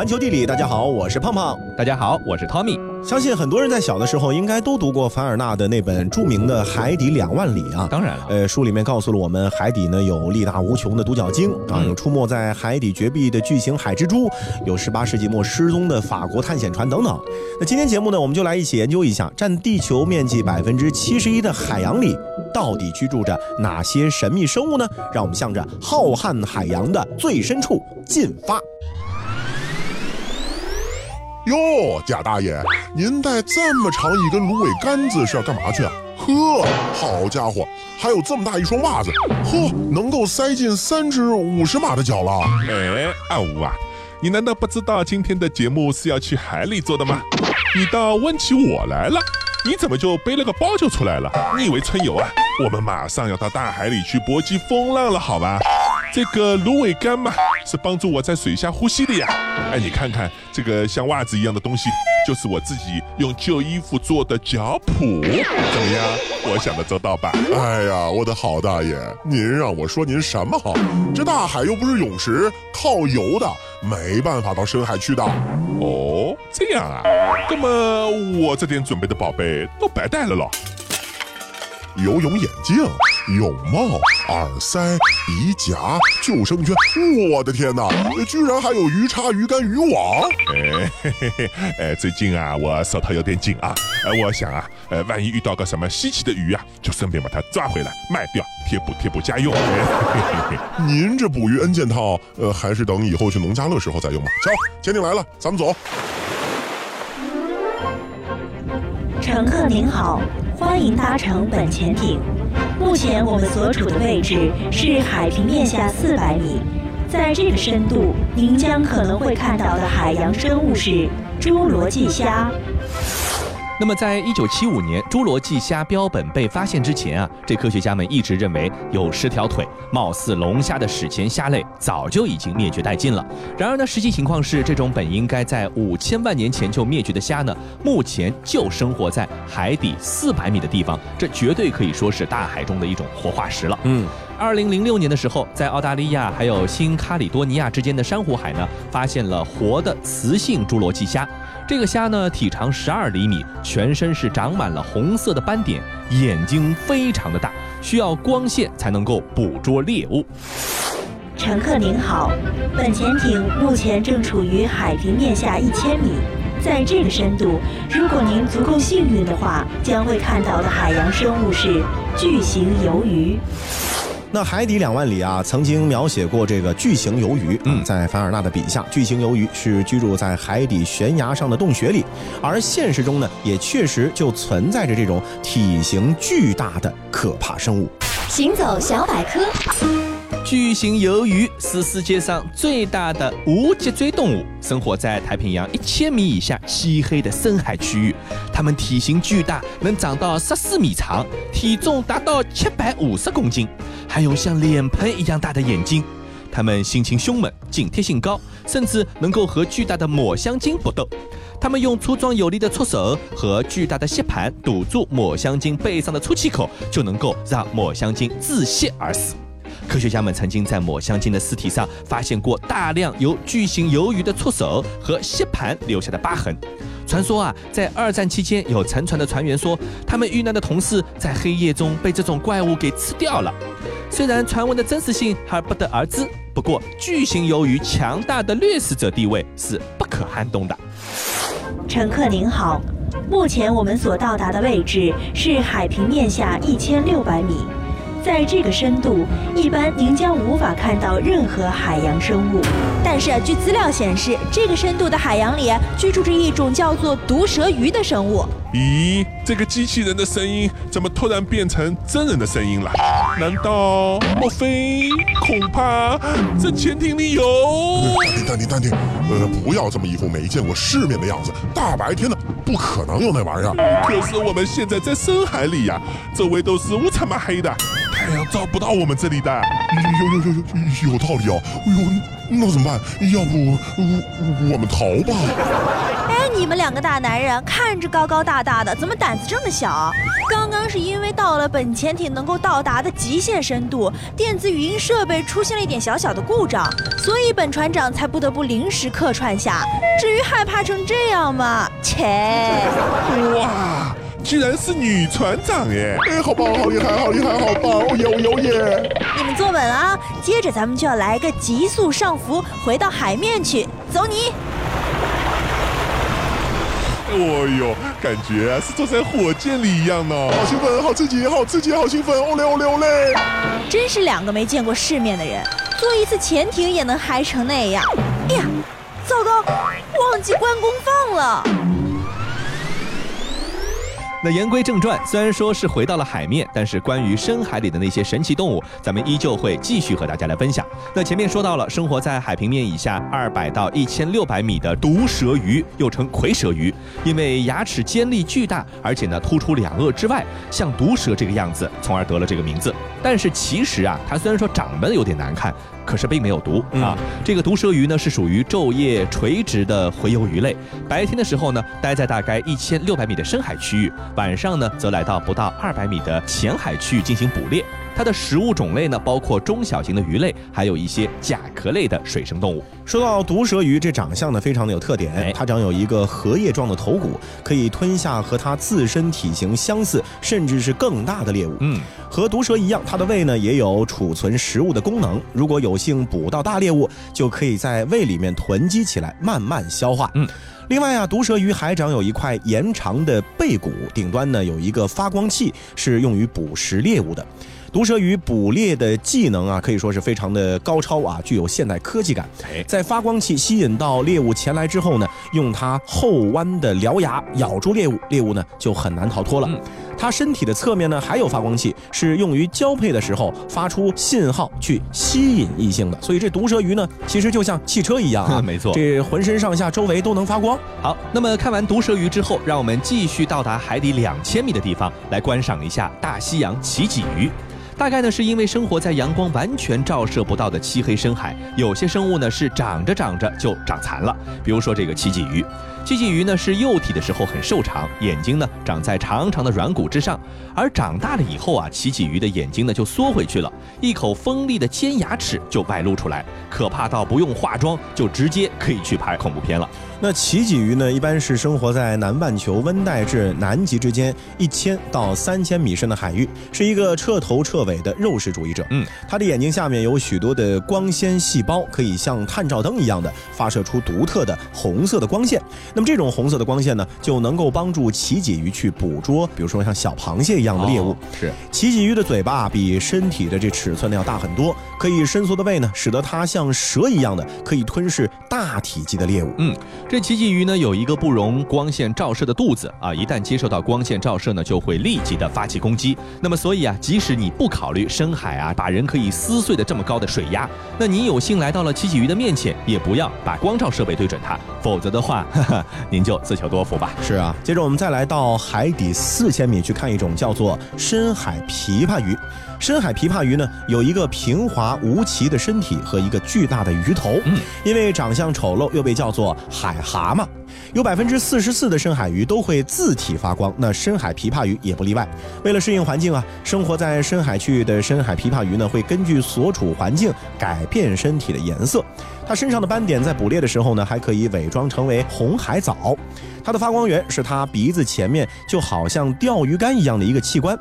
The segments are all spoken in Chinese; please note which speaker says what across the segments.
Speaker 1: 环球地理，大家好，我是胖胖。
Speaker 2: 大家好，我是 Tommy。
Speaker 1: 相信很多人在小的时候应该都读过凡尔纳的那本著名的《海底两万里》啊。
Speaker 2: 当然了，
Speaker 1: 呃，书里面告诉了我们，海底呢有力大无穷的独角鲸啊，有出没在海底绝壁的巨型海蜘蛛，有十八世纪末失踪的法国探险船等等。那今天节目呢，我们就来一起研究一下，占地球面积百分之七十一的海洋里，到底居住着哪些神秘生物呢？让我们向着浩瀚海洋的最深处进发。
Speaker 3: 哟，贾大爷，您带这么长一根芦苇杆子是要干嘛去啊？呵，好家伙，还有这么大一双袜子，呵，能够塞进三只五十码的脚了。
Speaker 4: 哎，阿吴啊，你难道不知道今天的节目是要去海里做的吗？你倒问起我来了，你怎么就背了个包就出来了？你以为春游啊？我们马上要到大海里去搏击风浪了，好吧？这个芦苇杆嘛，是帮助我在水下呼吸的呀。哎，你看看这个像袜子一样的东西，就是我自己用旧衣服做的脚蹼。怎么样？我想的周到吧？
Speaker 3: 哎呀，我的好大爷，您让我说您什么好？这大海又不是泳池，靠游的，没办法到深海去的。
Speaker 4: 哦，这样啊？那么我这点准备的宝贝都白带了咯。
Speaker 3: 游泳眼镜、泳帽、耳塞、鼻夹、救生圈，我的天哪，居然还有鱼叉、鱼竿、渔网！
Speaker 4: 哎嘿嘿嘿，哎，最近啊，我手头有点紧啊，哎，我想啊，呃，万一遇到个什么稀奇的鱼啊，就顺便把它抓回来卖掉，贴补贴补家用。
Speaker 3: 哎、嘿嘿您这捕鱼 N 件套，呃，还是等以后去农家乐时候再用吧。瞧，潜艇来了，咱们走。
Speaker 5: 乘客您好，欢迎搭乘本潜艇。目前我们所处的位置是海平面下四百米，在这个深度，您将可能会看到的海洋生物是侏罗纪虾。
Speaker 2: 那么，在一九七五年侏罗纪虾标本被发现之前啊，这科学家们一直认为有十条腿、貌似龙虾的史前虾类早就已经灭绝殆尽了。然而呢，实际情况是，这种本应该在五千万年前就灭绝的虾呢，目前就生活在海底四百米的地方，这绝对可以说是大海中的一种活化石了。嗯，二零零六年的时候，在澳大利亚还有新喀里多尼亚之间的珊瑚海呢，发现了活的雌性侏罗纪虾。这个虾呢，体长十二厘米，全身是长满了红色的斑点，眼睛非常的大，需要光线才能够捕捉猎物。
Speaker 5: 乘客您好，本潜艇目前正处于海平面下一千米，在这个深度，如果您足够幸运的话，将会看到的海洋生物是巨型鱿鱼。
Speaker 1: 那海底两万里啊，曾经描写过这个巨型鱿鱼。嗯，在凡尔纳的笔下，巨型鱿鱼是居住在海底悬崖上的洞穴里，而现实中呢，也确实就存在着这种体型巨大的可怕生物。
Speaker 5: 行走小百科。
Speaker 2: 巨型鱿鱼是世界上最大的无脊椎动物，生活在太平洋一千米以下漆黑的深海区域。它们体型巨大，能长到十四米长，体重达到七百五十公斤，还有像脸盆一样大的眼睛。它们性情凶猛，警惕性高，甚至能够和巨大的抹香鲸搏斗。它们用粗壮有力的触手和巨大的吸盘堵住抹香鲸背上的出气口，就能够让抹香鲸窒息而死。科学家们曾经在抹香鲸的尸体上发现过大量由巨型鱿鱼的触手和吸盘留下的疤痕。传说啊，在二战期间，有沉船的船员说，他们遇难的同事在黑夜中被这种怪物给吃掉了。虽然传闻的真实性还不得而知，不过巨型鱿鱼强大的掠食者地位是不可撼动的。
Speaker 5: 乘客您好，目前我们所到达的位置是海平面下一千六百米。在这个深度，一般您将无法看到任何海洋生物。
Speaker 6: 但是，据资料显示，这个深度的海洋里居住着一种叫做毒蛇鱼的生物。
Speaker 4: 咦，这个机器人的声音怎么突然变成真人的声音了？难道？莫非？恐怕这潜艇里有？
Speaker 3: 淡定，淡定，淡定。呃，不要这么一副没见过世面的样子。大白天的，不可能有那玩意儿。
Speaker 4: 可是我们现在在深海里呀，周围都是乌漆嘛黑的。太阳照不到我们这里的，
Speaker 3: 有有有有有道理哦！哎呦，那怎么办？要不我我们逃吧？
Speaker 6: 哎，你们两个大男人看着高高大大的，怎么胆子这么小？刚刚是因为到了本潜艇能够到达的极限深度，电子语音设备出现了一点小小的故障，所以本船长才不得不临时客串下。至于害怕成这样吗？切！
Speaker 4: 哇，居然是女船长耶！
Speaker 3: 哎，好棒，好厉害，好厉害，好棒！哦耶，哦耶，哦耶！
Speaker 6: 你们坐稳了啊！接着咱们就要来个急速上浮，回到海面去。走你！
Speaker 4: 哦呦，感觉是坐在火箭里一样呢。
Speaker 3: 好兴奋，好刺激，好刺激，好兴奋！哦嘞，哦嘞，哦嘞！
Speaker 6: 真是两个没见过世面的人，坐一次潜艇也能嗨成那样。哎呀，糟糕，忘记关功放了。
Speaker 2: 那言归正传，虽然说是回到了海面，但是关于深海里的那些神奇动物，咱们依旧会继续和大家来分享。那前面说到了，生活在海平面以下二百到一千六百米的毒蛇鱼，又称蝰蛇鱼，因为牙齿尖利巨大，而且呢突出两颚之外，像毒蛇这个样子，从而得了这个名字。但是其实啊，它虽然说长得有点难看。可是并没有毒啊！这个毒蛇鱼呢是属于昼夜垂直的洄游鱼类，白天的时候呢待在大概一千六百米的深海区域，晚上呢则来到不到二百米的浅海区域进行捕猎。它的食物种类呢，包括中小型的鱼类，还有一些甲壳类的水生动物。
Speaker 1: 说到毒蛇鱼，这长相呢非常的有特点，它长有一个荷叶状的头骨，可以吞下和它自身体型相似，甚至是更大的猎物。嗯，和毒蛇一样，它的胃呢也有储存食物的功能。如果有幸捕到大猎物，就可以在胃里面囤积起来，慢慢消化。嗯，另外啊，毒蛇鱼还长有一块延长的背骨，顶端呢有一个发光器，是用于捕食猎物的。毒蛇鱼捕猎的技能啊，可以说是非常的高超啊，具有现代科技感。在发光器吸引到猎物前来之后呢，用它后弯的獠牙咬住猎物，猎物呢就很难逃脱了。它身体的侧面呢还有发光器，是用于交配的时候发出信号去吸引异性的。所以这毒蛇鱼呢，其实就像汽车一样啊，
Speaker 2: 没错，
Speaker 1: 这浑身上下周围都能发光。
Speaker 2: 好，那么看完毒蛇鱼之后，让我们继续到达海底两千米的地方来观赏一下大西洋奇脊鱼。大概呢，是因为生活在阳光完全照射不到的漆黑深海，有些生物呢是长着长着就长残了。比如说这个奇脊鱼，奇脊鱼呢是幼体的时候很瘦长，眼睛呢长在长长的软骨之上，而长大了以后啊，奇脊鱼的眼睛呢就缩回去了，一口锋利的尖牙齿就外露出来，可怕到不用化妆就直接可以去拍恐怖片了。
Speaker 1: 那奇脊鱼呢，一般是生活在南半球温带至南极之间一千到三千米深的海域，是一个彻头彻尾的肉食主义者。嗯，它的眼睛下面有许多的光纤细胞，可以像探照灯一样的发射出独特的红色的光线。那么这种红色的光线呢，就能够帮助奇脊鱼去捕捉，比如说像小螃蟹一样的猎物。
Speaker 2: 是，
Speaker 1: 奇脊鱼的嘴巴比身体的这尺寸呢要大很多，可以伸缩的胃呢，使得它像蛇一样的可以吞噬大体积的猎物。
Speaker 2: 嗯。这奇迹鱼呢有一个不容光线照射的肚子啊，一旦接受到光线照射呢，就会立即的发起攻击。那么所以啊，即使你不考虑深海啊把人可以撕碎的这么高的水压，那你有幸来到了奇迹鱼的面前，也不要把光照设备对准它，否则的话，哈哈，您就自求多福吧。
Speaker 1: 是啊，接着我们再来到海底四千米去看一种叫做深海琵琶鱼。深海琵琶鱼呢，有一个平滑无奇的身体和一个巨大的鱼头，因为长相丑陋，又被叫做海蛤蟆。有百分之四十四的深海鱼都会自体发光，那深海琵琶鱼也不例外。为了适应环境啊，生活在深海区域的深海琵琶鱼呢，会根据所处环境改变身体的颜色。它身上的斑点在捕猎的时候呢，还可以伪装成为红海藻。它的发光源是它鼻子前面就好像钓鱼竿一样的一个器官。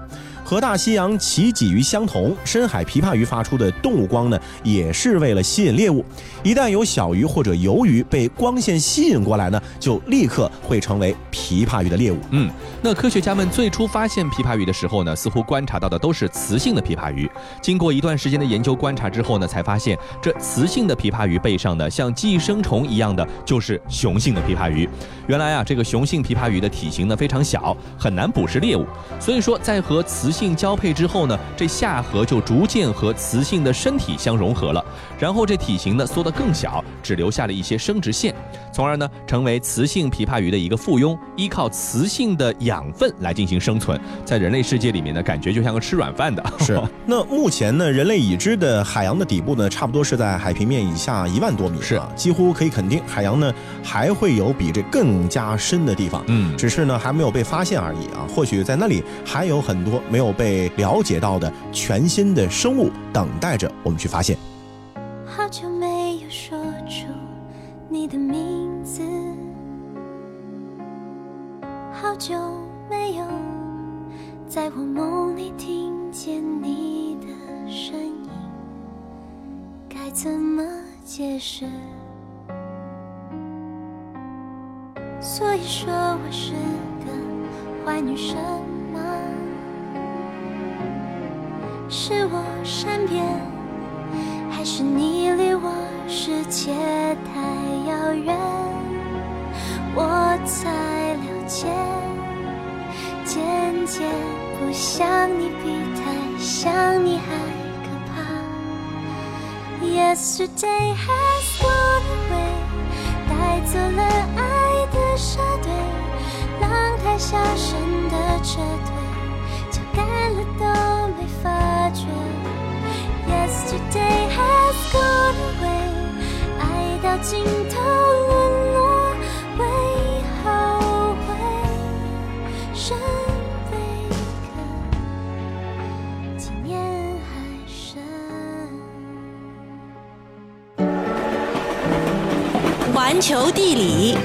Speaker 1: 和大西洋奇脊鱼相同，深海琵琶鱼发出的动物光呢，也是为了吸引猎物。一旦有小鱼或者鱿鱼被光线吸引过来呢，就立刻会成为琵琶鱼的猎物。
Speaker 2: 嗯，那科学家们最初发现琵琶鱼的时候呢，似乎观察到的都是雌性的琵琶鱼。经过一段时间的研究观察之后呢，才发现这雌性的琵琶鱼背上呢，像寄生虫一样的就是雄性的琵琶鱼。原来啊，这个雄性琵琶鱼的体型呢非常小，很难捕食猎物，所以说在和雌性交配之后呢，这下颌就逐渐和雌性的身体相融合了，然后这体型呢缩得更小，只留下了一些生殖腺，从而呢成为雌性琵琶鱼的一个附庸，依靠雌性的养分来进行生存。在人类世界里面呢，感觉就像个吃软饭的。
Speaker 1: 是。那目前呢，人类已知的海洋的底部呢，差不多是在海平面以下一万多米，
Speaker 2: 是
Speaker 1: 啊，几乎可以肯定，海洋呢还会有比这更加深的地方，
Speaker 2: 嗯
Speaker 1: 只是呢还没有被发现而已啊。或许在那里还有很多没有被了解到的全新的生物等待着我们去发现。
Speaker 7: 好久没有说出你的名字，好久没有在我梦里听见你的声音，该怎么解释？所以说我是个坏女生是我善变？还是你离我世界太遥远，我才了解，渐渐不想你比太想你还可怕。Yesterday has gone away，带走了爱的沙堆，浪太小声的撤退，脚干了都没发觉。Yesterday has gone away，爱到尽头沦落，为后悔，深悲可纪念还深。
Speaker 5: 环球地理，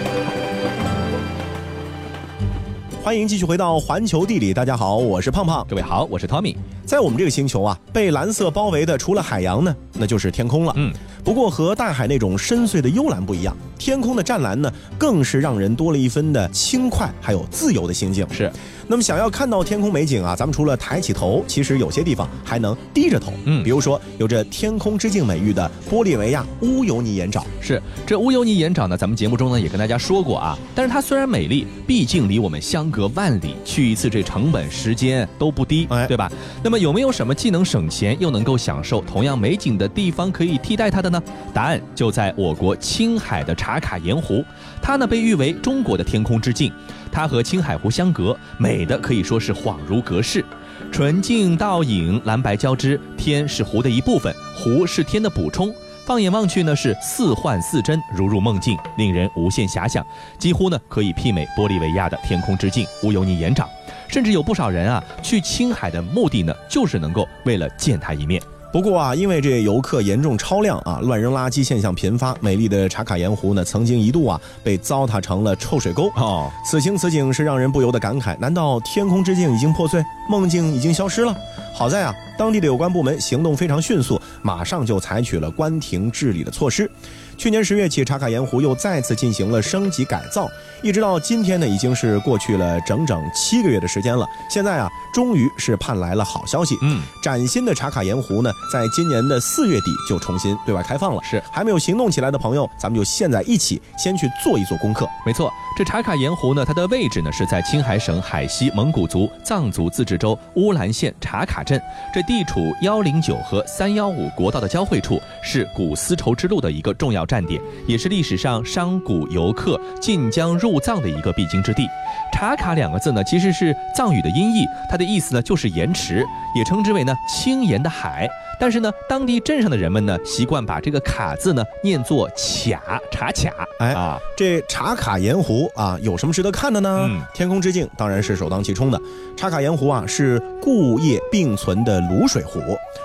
Speaker 1: 欢迎继续回到环球地理，大家好，我是胖胖。
Speaker 2: 各位好，我是 Tommy。
Speaker 1: 在我们这个星球啊，被蓝色包围的除了海洋呢，那就是天空了。
Speaker 2: 嗯，
Speaker 1: 不过和大海那种深邃的幽蓝不一样，天空的湛蓝呢，更是让人多了一分的轻快，还有自由的心境。
Speaker 2: 是，
Speaker 1: 那么想要看到天空美景啊，咱们除了抬起头，其实有些地方还能低着头。
Speaker 2: 嗯
Speaker 1: 比如说有着“天空之镜”美誉的玻利维亚乌尤尼盐沼。
Speaker 2: 是这乌尤尼盐沼呢，咱们节目中呢也跟大家说过啊，但是它虽然美丽，毕竟离我们相隔万里，去一次这成本时间都不低，
Speaker 1: 哎
Speaker 2: 对吧？那么有没有什么既能省钱又能够享受同样美景的地方可以替代它的呢？答案就在我国青海的茶卡盐湖，它呢被誉为中国的天空之镜，它和青海湖相隔，美的可以说是恍如隔世。纯净倒影，蓝白交织，天是湖的一部分，湖是天的补充。放眼望去呢，是似幻似真，如入梦境，令人无限遐想，几乎呢可以媲美玻利维亚的天空之镜无由你言长。甚至有不少人啊，去青海的目的呢，就是能够为了见它一面。
Speaker 1: 不过啊，因为这游客严重超量啊，乱扔垃圾现象频发，美丽的茶卡盐湖呢，曾经一度啊被糟蹋成了臭水沟。
Speaker 2: 哦，
Speaker 1: 此情此景是让人不由得感慨：难道天空之镜已经破碎，梦境已经消失了？好在啊，当地的有关部门行动非常迅速，马上就采取了关停治理的措施。去年十月起，茶卡盐湖又再次进行了升级改造，一直到今天呢，已经是过去了整整七个月的时间了。现在啊，终于是盼来了好消息。
Speaker 2: 嗯，
Speaker 1: 崭新的茶卡盐湖呢，在今年的四月底就重新对外开放了。
Speaker 2: 是
Speaker 1: 还没有行动起来的朋友，咱们就现在一起先去做一做功课。
Speaker 2: 没错，这茶卡盐湖呢，它的位置呢是在青海省海西蒙古族藏族自治州乌兰县茶卡镇，这地处幺零九和三幺五国道的交汇处，是古丝绸之路的一个重要站点，也是历史上商贾游客进江入藏的一个必经之地。茶卡两个字呢，其实是藏语的音译，它的意思呢就是盐池，也称之为呢青盐的海。但是呢，当地镇上的人们呢，习惯把这个卡字呢念作卡茶卡。
Speaker 1: 哎
Speaker 2: 啊，
Speaker 1: 这茶卡盐湖啊，有什么值得看的呢？
Speaker 2: 嗯
Speaker 1: 天空之镜当然是首当其冲的。茶卡盐湖啊，是固液并存的卤水湖，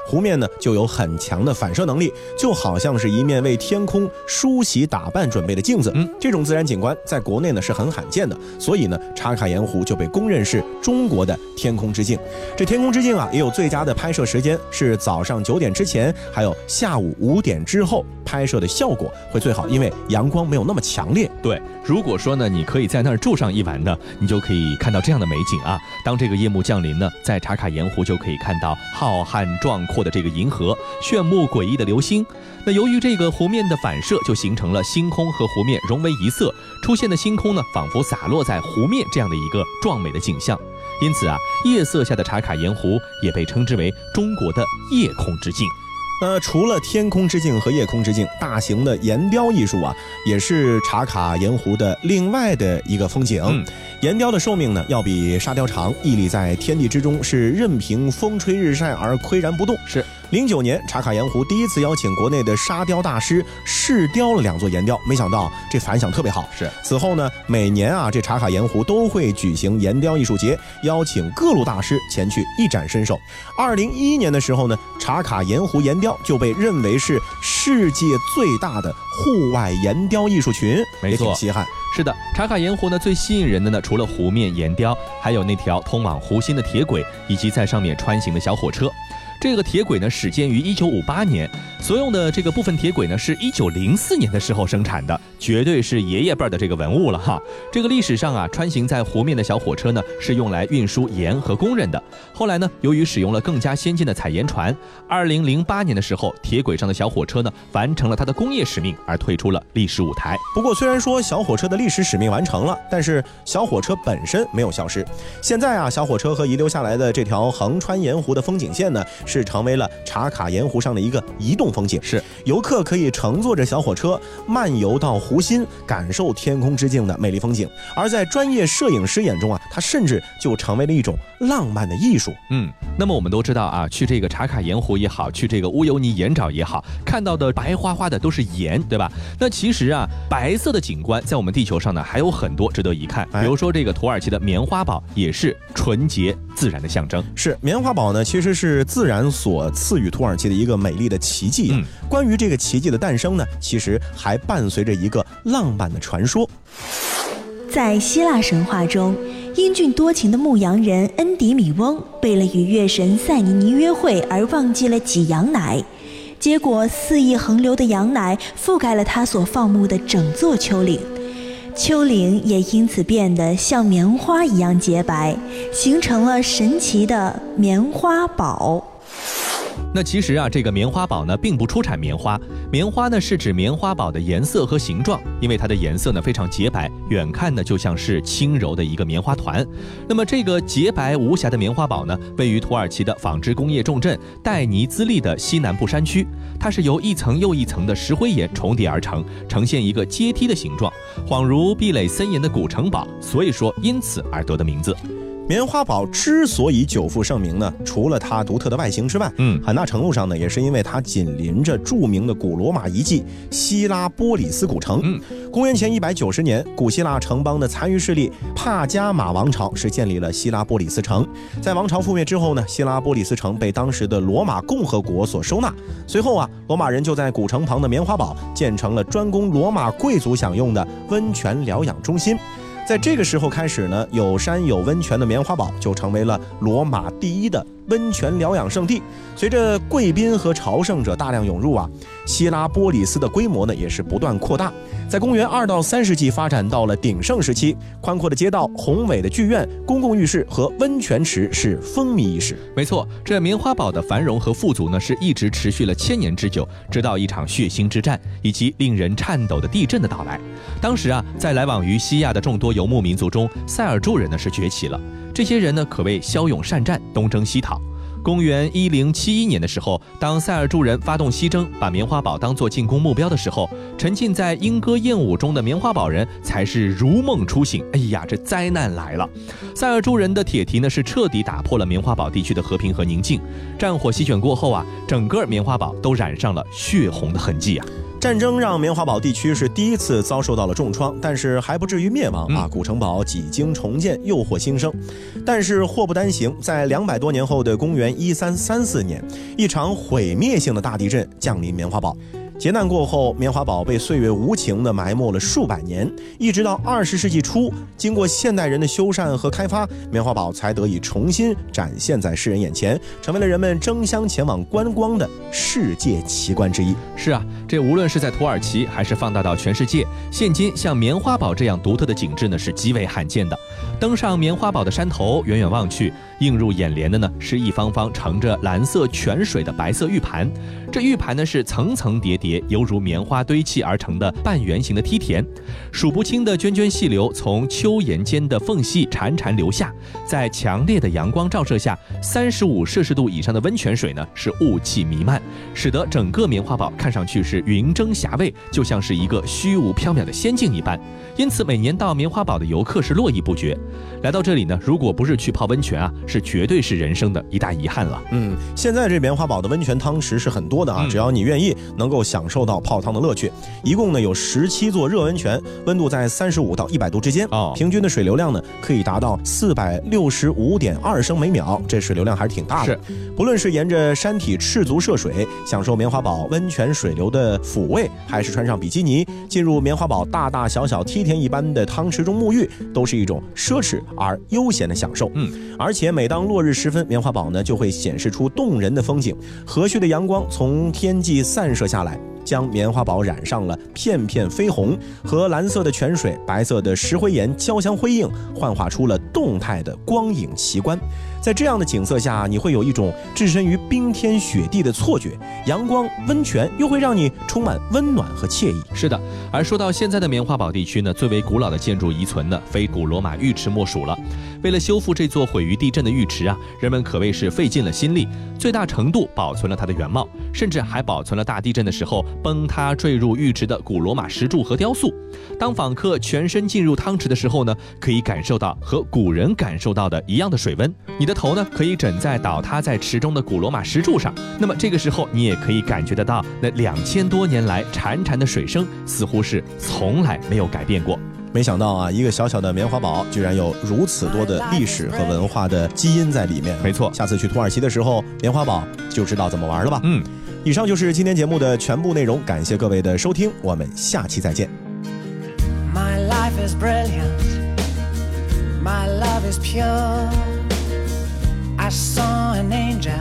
Speaker 1: 湖面呢就有很强的反射能力，就好像是一面为天空梳洗打扮准备的镜子。
Speaker 2: 嗯，
Speaker 1: 这种自然景观在国内呢是很罕见的，所以呢，茶卡盐湖就被公认是中国的天空之镜。这天空之镜啊，也有最佳的拍摄时间是早上九点之前，还有下午五点之后，拍摄的效果会最好，因为阳光没有那么强烈。
Speaker 2: 对，如果说呢，你可以在那儿住上一晚呢，你就可以看到这样的美景啊。当这个夜幕降临呢，在茶卡盐湖就可以看到浩瀚壮阔的这个银河，炫目诡异的流星。那由于这个湖面的反射，就形成了星空和湖面融为一色，出现的星空呢，仿佛洒落在湖面这样的一个壮美的景象。因此啊，夜色下的茶卡盐湖也被称之为中国的夜空之镜。
Speaker 1: 那除了天空之镜和夜空之镜，大型的岩雕艺术啊，也是茶卡盐湖的另外的一个风景。
Speaker 2: 嗯
Speaker 1: 岩雕的寿命呢，要比沙雕长，屹立在天地之中，是任凭风吹日晒而岿然不动。
Speaker 2: 是
Speaker 1: 零九年，茶卡盐湖第一次邀请国内的沙雕大师试雕了两座岩雕，没想到这反响特别好。
Speaker 2: 是
Speaker 1: 此后呢，每年啊，这茶卡盐湖都会举行岩雕艺术节，邀请各路大师前去一展身手。二零一一年的时候呢，茶卡盐湖岩雕就被认为是世界最大的户外岩雕艺术群，
Speaker 2: 没错
Speaker 1: 稀罕。
Speaker 2: 是的，茶卡盐湖呢最吸引人的呢，除了湖面岩雕，还有那条通往湖心的铁轨，以及在上面穿行的小火车。这个铁轨呢始建于一九五八年，所用的这个部分铁轨呢是一九零四年的时候生产的，绝对是爷爷辈的这个文物了哈。这个历史上啊，穿行在湖面的小火车呢是用来运输盐和工人的。后来呢，由于使用了更加先进的采盐船，二零零八年的时候，铁轨上的小火车呢完成了它的工业使命，而退出了历史舞台。
Speaker 1: 不过，虽然说小火车的历史使命完成了，但是小火车本身没有消失。现在啊，小火车和遗留下来的这条横穿盐湖的风景线呢，是成为了茶卡盐湖上的一个移动风景。
Speaker 2: 是
Speaker 1: 游客可以乘坐着小火车漫游到湖心，感受天空之境的美丽风景。而在专业摄影师眼中啊，它甚至就成为了一种浪漫的艺术。
Speaker 2: 嗯，那么我们都知道啊，去这个茶卡盐湖也好，去这个乌尤尼盐沼也好，看到的白花花的都是盐，对吧？那其实啊，白色的景观在我们地球上呢还有很多值得一看，
Speaker 1: 哎
Speaker 2: 比如说这个土耳其的棉花堡也是纯洁自然的象征。
Speaker 1: 是棉花堡呢，其实是自然所赐予土耳其的一个美丽的奇迹。
Speaker 2: 嗯
Speaker 1: 关于这个奇迹的诞生呢，其实还伴随着一个浪漫的传说。
Speaker 5: 在希腊神话中，英俊多情的牧羊人恩迪米翁为了与月神塞尼尼约会而忘记了挤羊奶，结果肆意横流的羊奶覆盖了他所放牧的整座丘陵，丘陵也因此变得像棉花一样洁白，形成了神奇的棉花堡。
Speaker 2: 那其实啊，这个棉花堡呢，并不出产棉花，棉花呢是指棉花堡的颜色和形状，因为它的颜色呢非常洁白，远看呢就像是轻柔的一个棉花团。那么这个洁白无瑕的棉花堡呢，位于土耳其的纺织工业重镇戴尼兹利的西南部山区，它是由一层又一层的石灰岩重叠而成，呈现一个阶梯的形状，恍如壁垒森严的古城堡，所以说因此而得的名字。
Speaker 1: 棉花堡之所以久负盛名呢，除了它独特的外形之外，
Speaker 2: 嗯
Speaker 1: 很大程度上呢，也是因为它紧邻着著名的古罗马遗迹希拉波里斯古城。
Speaker 2: 嗯，
Speaker 1: 公元前一百九十年，古希腊城邦的残余势力帕加马王朝是建立了希拉波里斯城。在王朝覆灭之后呢，希拉波里斯城被当时的罗马共和国所收纳。随后啊，罗马人就在古城旁的棉花堡建成了专供罗马贵族享用的温泉疗养中心。在这个时候开始呢，有山有温泉的棉花堡就成为了罗马第一的温泉疗养胜地。随着贵宾和朝圣者大量涌入啊，希拉波里斯的规模呢也是不断扩大。在公元二到三世纪发展到了鼎盛时期，宽阔的街道、宏伟的剧院、公共浴室和温泉池是风靡一时。
Speaker 2: 没错，这棉花堡的繁荣和富足呢，是一直持续了千年之久，直到一场血腥之战以及令人颤抖的地震的到来。当时啊，在来往于西亚的众多游牧民族中，塞尔柱人呢是崛起了。这些人呢，可谓骁勇善战，东征西讨。公元一零七一年的时候，当塞尔柱人发动西征，把棉花堡当作进攻目标的时候，沉浸在莺歌燕舞中的棉花堡人才是如梦初醒。哎呀，这灾难来了！塞尔柱人的铁蹄呢，是彻底打破了棉花堡地区的和平和宁静。战火席卷过后啊，整个棉花堡都染上了血红的痕迹啊。
Speaker 1: 战争让棉花堡地区是第一次遭受到了重创，但是还不至于灭亡啊！
Speaker 2: 嗯
Speaker 1: 古城堡几经重建，又获新生。但是祸不单行，在两百多年后的公元一三三四年，一场毁灭性的大地震降临棉花堡。劫难过后，棉花堡被岁月无情地埋没了数百年，一直到二十世纪初，经过现代人的修缮和开发，棉花堡才得以重新展现在世人眼前，成为了人们争相前往观光的世界奇观之一。
Speaker 2: 是啊，这无论是在土耳其，还是放大到全世界，现今像棉花堡这样独特的景致呢，是极为罕见的。登上棉花堡的山头，远远望去，映入眼帘的呢是一方方盛着蓝色泉水的白色玉盘。这玉盘呢是层层叠叠，犹如棉花堆砌而成的半圆形的梯田，数不清的涓涓细流从丘岩间的缝隙潺潺流下，在强烈的阳光照射下，三十五摄氏度以上的温泉水呢是雾气弥漫，使得整个棉花堡看上去是云蒸霞蔚，就像是一个虚无缥缈的仙境一般。因此，每年到棉花堡的游客是络绎不绝。来到这里呢，如果不是去泡温泉啊，是绝对是人生的一大遗憾了。
Speaker 1: 嗯，现在这棉花堡的温泉汤池是很多的啊，
Speaker 2: 嗯
Speaker 1: 只要你愿意，能够享受到泡汤的乐趣。一共呢有十七座热温泉，温度在三十五到一百度之间，
Speaker 2: 啊
Speaker 1: 平均的水流量呢可以达到四百六十五点二升每秒，这水流量还是挺大的。不论是沿着山体赤足涉水，享受棉花堡温泉水流的抚慰，还是穿上比基尼进入棉花堡大大小小梯田一般的汤池中沐浴，都是一种奢侈而悠闲的享受。
Speaker 2: 嗯，
Speaker 1: 而且每每当落日时分，棉花堡呢就会显示出动人的风景，和煦的阳光从天际散射下来。将棉花堡染上了片片绯红，和蓝色的泉水、白色的石灰岩交相辉映，幻化出了动态的光影奇观。在这样的景色下，你会有一种置身于冰天雪地的错觉，阳光、温泉又会让你充满温暖和惬意。
Speaker 2: 是的，而说到现在的棉花堡地区呢，最为古老的建筑遗存呢，非古罗马浴池莫属了。为了修复这座毁于地震的浴池啊，人们可谓是费尽了心力，最大程度保存了它的原貌，甚至还保存了大地震的时候崩塌坠入浴池的古罗马石柱和雕塑。当访客全身进入汤池的时候呢，可以感受到和古人感受到的一样的水温。你的头呢，可以枕在倒塌在池中的古罗马石柱上，那么这个时候你也可以感觉得到，那两千多年来潺潺的水声似乎是从来没有改变过。
Speaker 1: 没想到啊，一个小小的棉花堡居然有如此多的历史和文化的基因在里面。
Speaker 2: 没错
Speaker 1: 下次去土耳其的时候，棉花堡就知道怎么玩了吧。
Speaker 2: 嗯，
Speaker 1: 以上就是今天节目的全部内容，感谢各位的收听，我们下期再见。
Speaker 8: My life is brilliant. My love is pure. I saw an angel.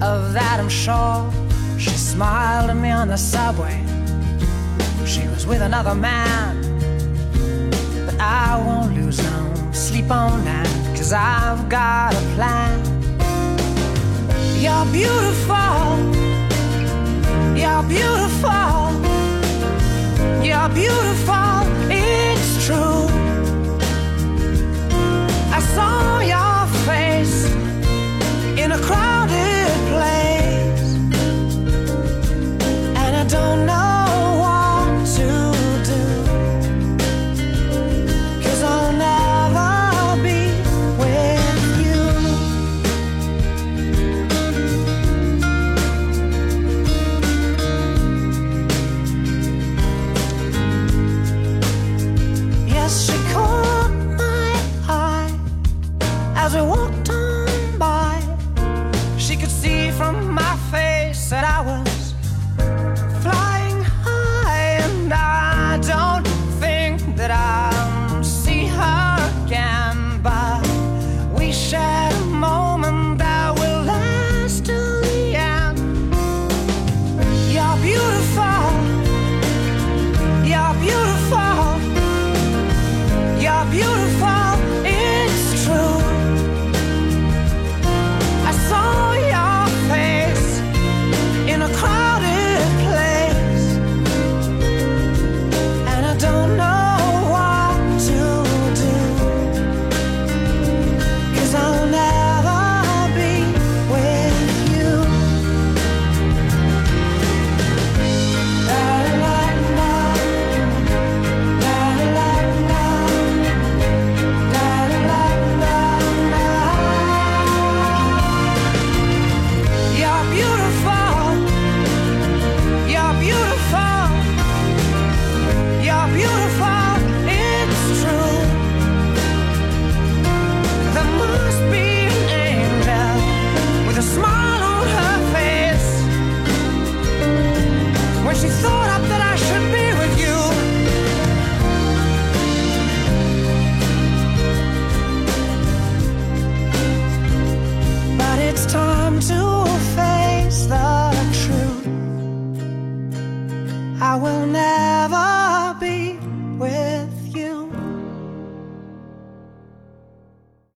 Speaker 8: Of that I'm sure. She smiled at me on the subway. She was with another man. I won't lose no sleep on that. Cause I've got a plan. You're beautiful. You're beautiful. You're beautiful, it's true.